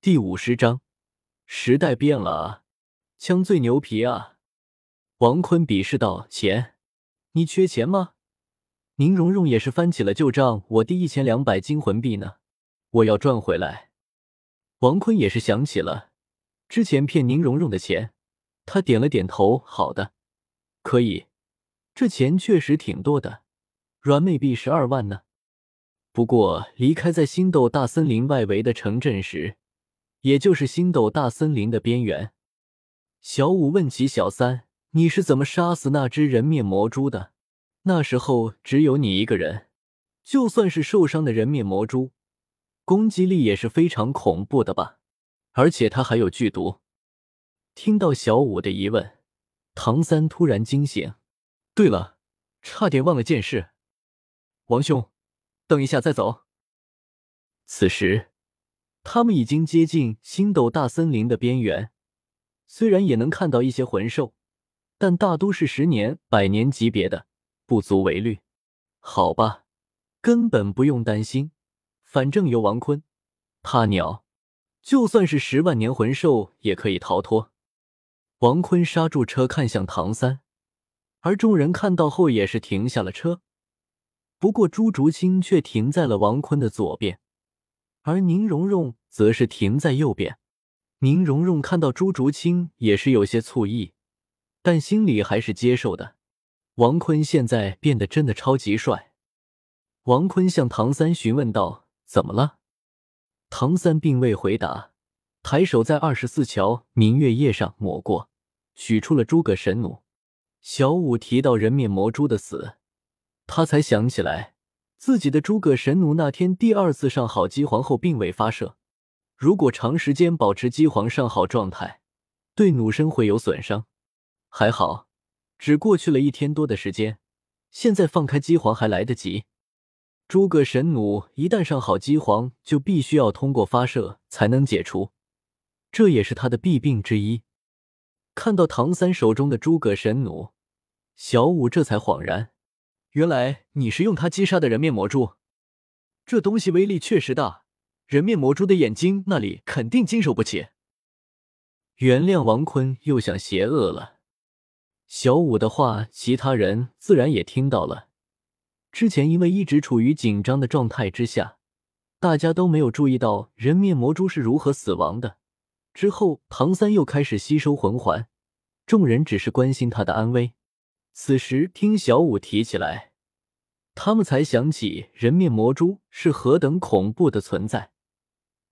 第五十章，时代变了啊，枪最牛皮啊！王坤鄙视道：“钱，你缺钱吗？”宁荣荣也是翻起了旧账：“我第一千两百金魂币呢，我要赚回来。”王坤也是想起了之前骗宁荣荣的钱，他点了点头：“好的，可以，这钱确实挺多的，软妹币十二万呢。不过离开在星斗大森林外围的城镇时。”也就是星斗大森林的边缘，小五问起小三：“你是怎么杀死那只人面魔蛛的？那时候只有你一个人，就算是受伤的人面魔蛛，攻击力也是非常恐怖的吧？而且它还有剧毒。”听到小五的疑问，唐三突然惊醒：“对了，差点忘了件事，王兄，等一下再走。”此时。他们已经接近星斗大森林的边缘，虽然也能看到一些魂兽，但大都是十年、百年级别的，不足为虑。好吧，根本不用担心，反正有王坤，怕鸟，就算是十万年魂兽也可以逃脱。王坤刹住车，看向唐三，而众人看到后也是停下了车。不过朱竹清却停在了王坤的左边。而宁荣荣则是停在右边。宁荣荣看到朱竹清也是有些醋意，但心里还是接受的。王坤现在变得真的超级帅。王坤向唐三询问道：“怎么了？”唐三并未回答，抬手在二十四桥明月夜上抹过，取出了诸葛神弩。小五提到人面魔蛛的死，他才想起来。自己的诸葛神弩那天第二次上好机皇后并未发射，如果长时间保持机皇上好状态，对弩身会有损伤。还好，只过去了一天多的时间，现在放开机皇还来得及。诸葛神弩一旦上好机皇，就必须要通过发射才能解除，这也是他的弊病之一。看到唐三手中的诸葛神弩，小五这才恍然。原来你是用它击杀的人面魔蛛，这东西威力确实大，人面魔蛛的眼睛那里肯定经受不起。原谅王坤又想邪恶了。小五的话，其他人自然也听到了。之前因为一直处于紧张的状态之下，大家都没有注意到人面魔蛛是如何死亡的。之后，唐三又开始吸收魂环，众人只是关心他的安危。此时听小五提起来。他们才想起人面魔蛛是何等恐怖的存在。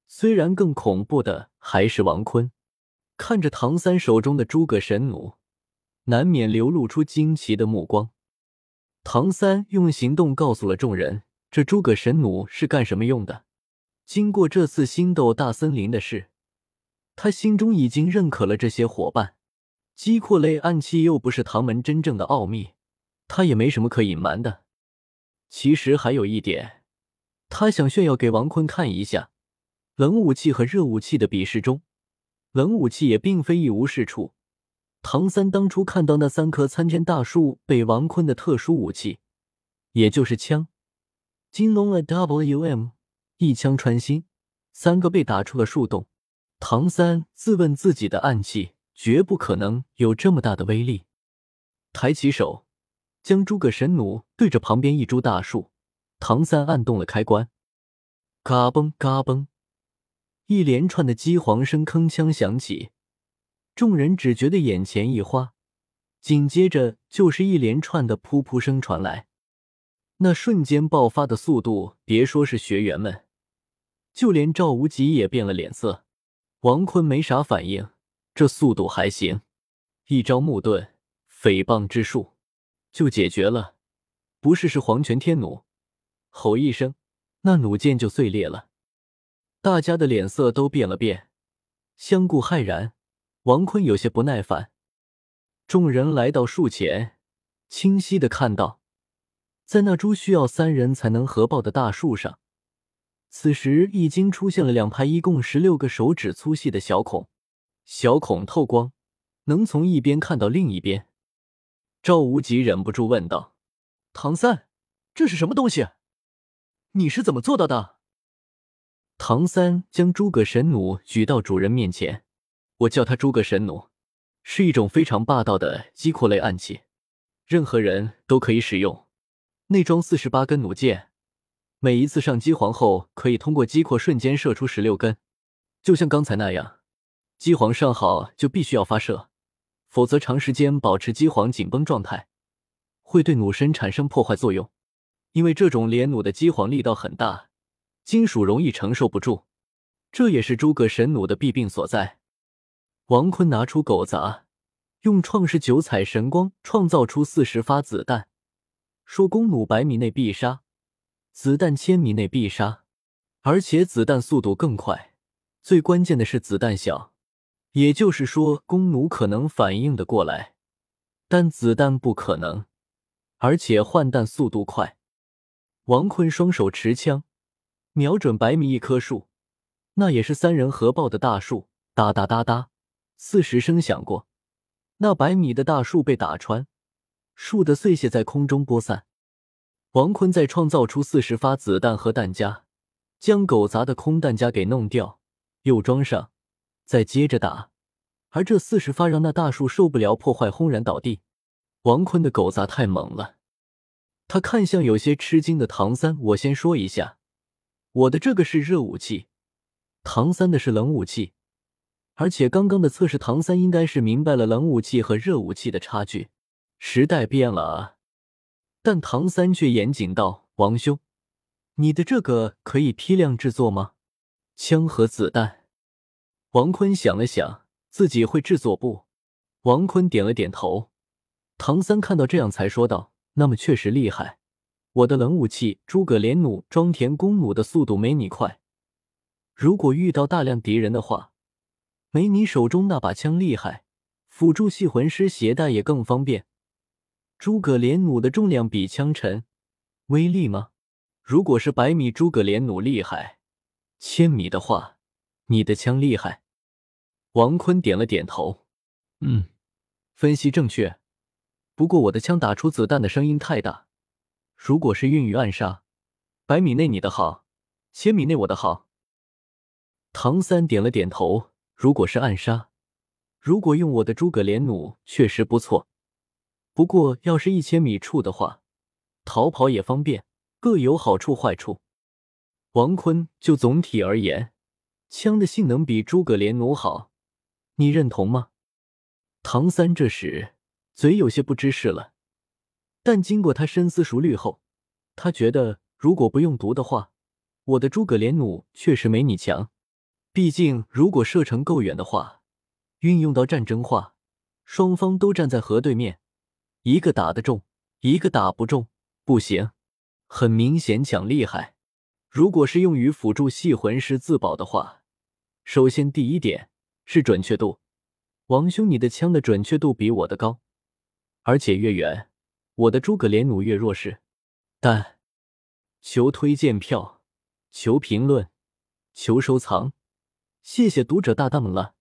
虽然更恐怖的还是王坤，看着唐三手中的诸葛神弩，难免流露出惊奇的目光。唐三用行动告诉了众人，这诸葛神弩是干什么用的。经过这次星斗大森林的事，他心中已经认可了这些伙伴。击扩类暗器又不是唐门真正的奥秘，他也没什么可隐瞒的。其实还有一点，他想炫耀给王坤看一下，冷武器和热武器的比试中，冷武器也并非一无是处。唐三当初看到那三棵参天大树被王坤的特殊武器，也就是枪，金龙 A W M 一枪穿心，三个被打出了树洞。唐三自问自己的暗器绝不可能有这么大的威力，抬起手。将诸葛神弩对着旁边一株大树，唐三按动了开关，嘎嘣嘎嘣，一连串的机皇声铿锵响起，众人只觉得眼前一花，紧接着就是一连串的噗噗声传来。那瞬间爆发的速度，别说是学员们，就连赵无极也变了脸色。王坤没啥反应，这速度还行，一招木盾，诽谤之术。就解决了，不是是黄泉天弩，吼一声，那弩箭就碎裂了。大家的脸色都变了变，相顾骇然。王坤有些不耐烦。众人来到树前，清晰的看到，在那株需要三人才能合抱的大树上，此时已经出现了两排一共十六个手指粗细的小孔，小孔透光，能从一边看到另一边。赵无极忍不住问道：“唐三，这是什么东西？你是怎么做到的？”唐三将诸葛神弩举到主人面前，我叫它诸葛神弩，是一种非常霸道的击扩类暗器，任何人都可以使用。内装四十八根弩箭，每一次上机皇后可以通过击扩瞬间射出十六根，就像刚才那样。机皇上好就必须要发射，否则长时间保持机皇紧绷状态，会对弩身产生破坏作用。因为这种连弩的机皇力道很大。金属容易承受不住，这也是诸葛神弩的弊病所在。王坤拿出狗杂，用创世九彩神光创造出四十发子弹，说：“弓弩百米内必杀，子弹千米内必杀，而且子弹速度更快。最关键的是子弹小，也就是说，弓弩可能反应的过来，但子弹不可能，而且换弹速度快。”王坤双手持枪。瞄准百米一棵树，那也是三人合抱的大树，哒哒哒哒，四十声响过，那百米的大树被打穿，树的碎屑在空中播散。王坤再创造出四十发子弹和弹夹，将狗杂的空弹夹给弄掉，又装上，再接着打。而这四十发让那大树受不了破坏，轰然倒地。王坤的狗杂太猛了，他看向有些吃惊的唐三，我先说一下。我的这个是热武器，唐三的是冷武器，而且刚刚的测试，唐三应该是明白了冷武器和热武器的差距。时代变了啊！但唐三却严谨道：“王兄，你的这个可以批量制作吗？枪和子弹？”王坤想了想，自己会制作不？王坤点了点头。唐三看到这样，才说道：“那么确实厉害。”我的冷武器诸葛连弩装填弓弩的速度没你快，如果遇到大量敌人的话，没你手中那把枪厉害。辅助系魂师携带也更方便。诸葛连弩的重量比枪沉，威力吗？如果是百米诸葛连弩厉害，千米的话，你的枪厉害。王坤点了点头，嗯，分析正确。不过我的枪打出子弹的声音太大。如果是运于暗杀，百米内你的好，千米内我的好。唐三点了点头。如果是暗杀，如果用我的诸葛连弩确实不错。不过要是一千米处的话，逃跑也方便，各有好处坏处。王坤就总体而言，枪的性能比诸葛连弩好，你认同吗？唐三这时嘴有些不知事了。但经过他深思熟虑后，他觉得如果不用毒的话，我的诸葛连弩确实没你强。毕竟如果射程够远的话，运用到战争化，双方都站在河对面，一个打得中，一个打不中，不行。很明显抢厉害。如果是用于辅助系魂师自保的话，首先第一点是准确度。王兄，你的枪的准确度比我的高，而且越远。我的诸葛连弩越弱势，但求推荐票，求评论，求收藏，谢谢读者大大们了。